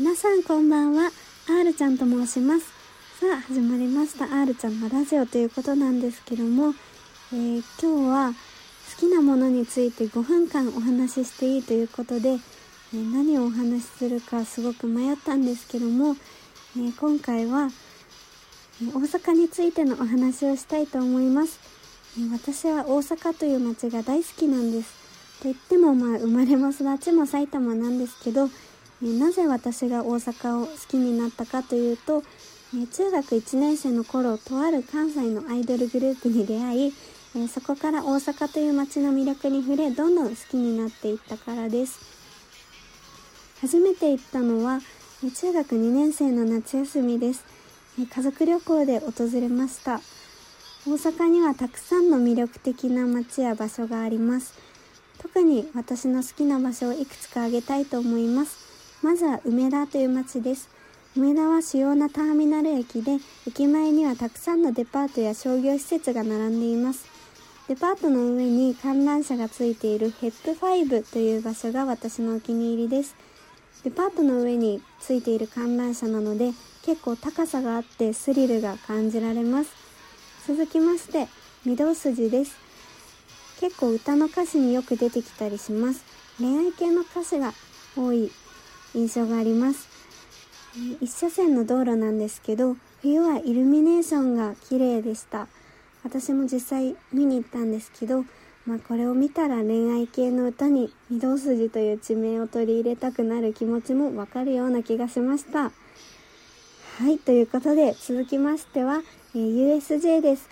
皆さんこんばんは。R ちゃんと申します。さあ始まりました。R ちゃんのラジオということなんですけども、えー、今日は好きなものについて5分間お話ししていいということで、えー、何をお話しするかすごく迷ったんですけども、えー、今回は、大阪についてのお話をしたいと思います、え私は大阪という街が大好きなんです。と言ってもまあ生まれも育ちも埼玉なんですけどなぜ私が大阪を好きになったかというと、中学1年生の頃とある関西のアイドルグループに出会い、そこから大阪という街の魅力に触れどんどん好きになっていったからです。初めて行ったのは、中学2年生の夏休みです、家族旅行で訪れました。大阪にはたくさんの魅力的な街や場所があります。特に私の好きな場所をいくつか挙げたいと思います。まずは梅田という街です。梅田は主要なターミナル駅で、駅前にはたくさんのデパートや商業施設が並んでいます。デパートの上に観覧車がついているヘップ5という場所が私のお気に入りです。デパートの上についている観覧車なので結構高さがあってスリルが感じられます。続きまして、御堂筋です。結構歌の歌詞によく出てきたりします。恋愛系の歌詞が多い印象があります。一車線の道路なんですけど、冬はイルミネーションが綺麗でした。私も実際見に行ったんですけど、まあ、これを見たら恋愛系の歌に御堂筋という地名を取り入れたくなる気持ちもわかるような気がしました。はい、ということで続きましては、え、USJ です、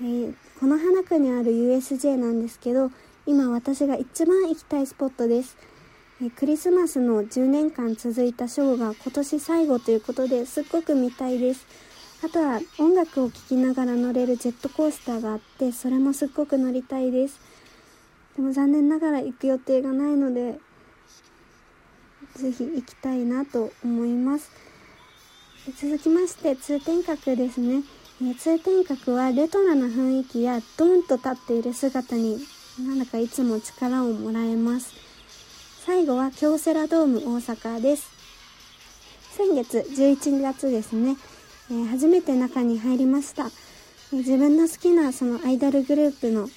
えー、この花区にある USJ なんですけど、今私が一番行きたいスポットです。クリスマスの10年間続いたショーが今年最後ということですっごく見たいです。あとは音楽を聴きながら乗れるジェットコースターがあってそれもすっごく乗りたいです。でも残念ながら行く予定がないのでぜひ行きたいなと思います。続きまして通天閣ですね。通天閣はレトロな雰囲気やドンと立っている姿になんだかいつも力をもらえます。最後は京セラドーム大阪です。先月11月ですね、えー、初めて中に入りました、え、自分の好きなそのアイドルグループの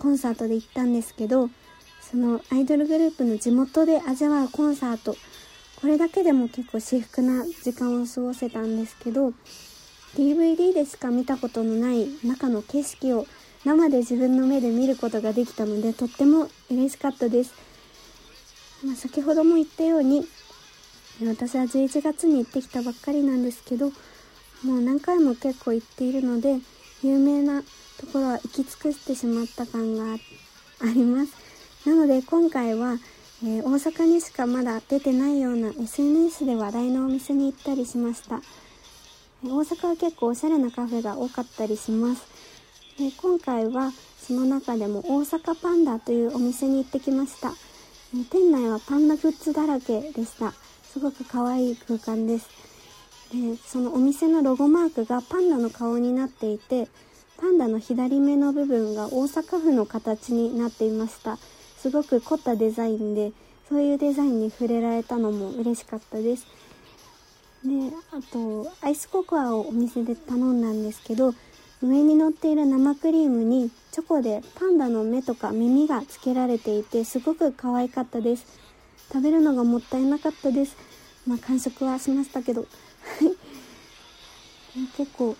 コンサートで行ったんですけど、そのアイドルグループの地元で味わうコンサート、これだけでも結構至福な時間を過ごせたんですけど、DVD でしか見たことのない中の景色を生で自分の目で見ることができたのでとっても嬉しかったです。まあ、先ほども言ったように私は11月に行ってきたばっかりなんですけどもう何回も結構行っているので有名なところは行き尽くしてしまった感があります。なので今回は、えー、大阪にしかまだ出てないような SNS で話題のお店に行ったりしました。大阪は結構おしゃれなカフェが多かったりします。で今回はその中でも大阪パンダというお店に行ってきました。店内はパンダグッズだらけでした。すごく可愛い空間です。でそのお店のロゴマークがパンダの顔になっていてパンダの左目の部分が大阪府の形になっていました。すごく凝ったデザインでそういうデザインに触れられたのも嬉しかったです。であとアイスココアをお店で頼んだんですけど上に乗っている生クリームにチョコでパンダの目とか耳がつけられていてすごく可愛かったです。食べるのがもったいなかったです。まあ完食はしましたけど。結構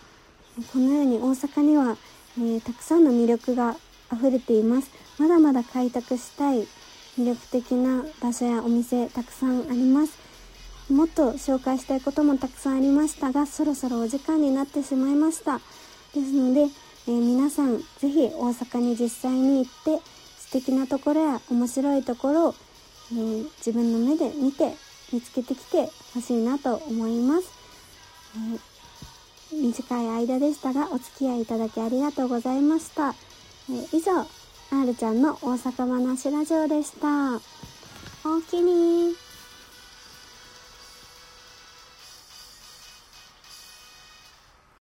このように大阪には、えー、たくさんの魅力が溢れています。まだまだ開拓したい魅力的な場所やお店たくさんあります。もっと紹介したいこともたくさんありましたがそろそろお時間になってしまいました。ですので、えー、皆さんぜひ大阪に実際に行って素敵なところや面白いところを、えー、自分の目で見て見つけてきてほしいなと思います、えー、短い間でしたがお付き合いいただきありがとうございました、え以上 R ちゃんの大阪話ラジオでした。おおきに。